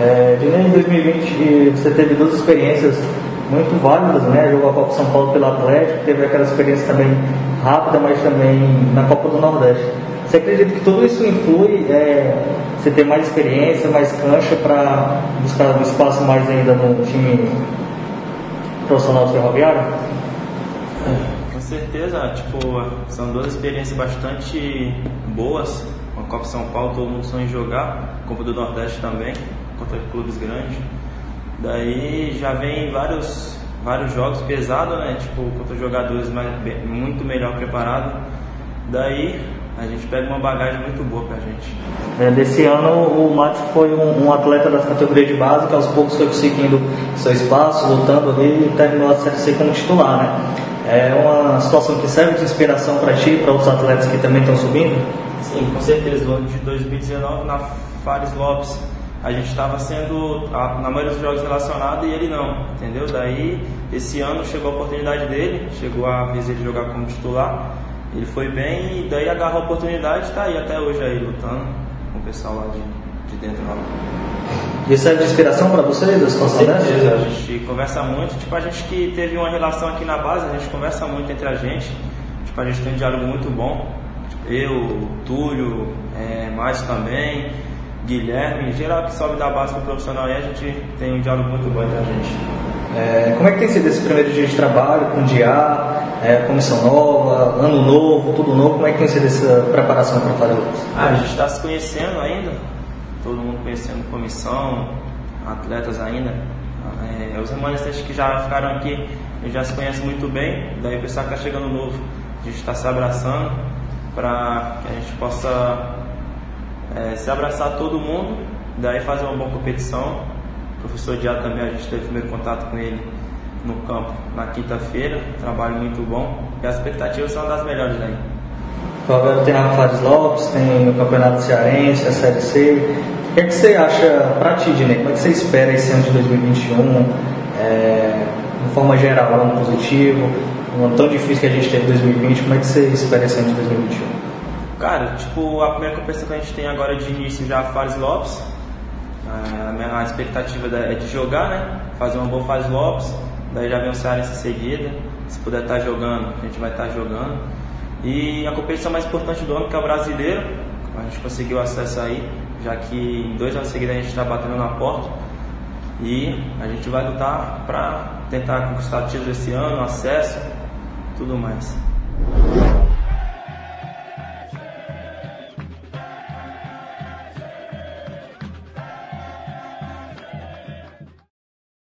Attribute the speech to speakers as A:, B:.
A: É, em 2020 você teve duas experiências muito válidas, né? Jogou a Copa São Paulo pelo Atlético, teve aquela experiência também rápida, mas também na Copa do Nordeste. Você acredita que tudo isso influi, é, você ter mais experiência, mais cancha para buscar um espaço mais ainda no time profissional ferroviário?
B: É, com certeza, tipo, são duas experiências bastante boas. A Copa São Paulo todo mundo sonha em jogar, Copa do Nordeste também, contra clubes grandes. Daí já vem vários, vários jogos pesados, né? Tipo, contra jogadores mais, muito melhor preparados. Daí a gente pega uma bagagem muito boa pra gente.
A: É, desse ano o Matos foi um, um, atleta das categorias de base que aos poucos foi conseguindo seu espaço, lutando ali e terminou a Série C como titular, né? É uma situação que serve de inspiração para ti e para outros atletas que também estão subindo?
B: Sim, com certeza. No ano de 2019, na Fares Lopes, a gente estava sendo, na maioria dos jogos, relacionado e ele não, entendeu? Daí, esse ano chegou a oportunidade dele, chegou a vez ele jogar como titular, ele foi bem e daí agarrou a oportunidade e está aí até hoje aí lutando com o pessoal lá de, de dentro lá.
A: Isso é de inspiração para vocês, a situação
B: dessa? A gente conversa muito, tipo, a gente que teve uma relação aqui na base, a gente conversa muito entre a gente, tipo, a gente tem um diálogo muito bom, tipo, eu, Túlio, é, Márcio também, Guilherme, geral que sobe da base para o profissional aí, a gente tem um diálogo muito bom entre a gente.
A: É, como é que tem sido esse primeiro dia de trabalho com o DIA, é, comissão nova, ano novo, tudo novo? Como é que tem sido essa preparação para fazer
B: ah, A gente está se conhecendo ainda, todo mundo conhecendo comissão, atletas ainda. É, os remanescentes que já ficaram aqui já se conhecem muito bem, daí o pessoal que está chegando novo, a gente está se abraçando para que a gente possa é, se abraçar todo mundo, daí fazer uma boa competição. O professor Diado também, a gente teve o primeiro contato com ele no campo na quinta-feira, trabalho muito bom e as expectativas são das melhores aí.
A: O Alberto tem a Fares Lopes, tem o Campeonato Cearense, a Série C. O que, é que você acha para ti, Dinei? Como é que você espera esse ano de 2021? É, de forma geral, um ano positivo, um ano tão difícil que a gente teve em 2020, como é que você espera esse ano de 2021?
B: Cara, tipo, a primeira competição que a gente tem agora de início já é a Fares Lopes. A minha expectativa é de jogar, né? Fazer uma boa Fares Lopes. Daí já vem o Cearense em seguida. Se puder estar tá jogando, a gente vai estar tá jogando. E a competição mais importante do ano, que é o brasileiro. A gente conseguiu acesso aí, já que em dois anos seguidos a gente está batendo na porta. E a gente vai lutar para tentar conquistar títulos esse ano, acesso, tudo mais.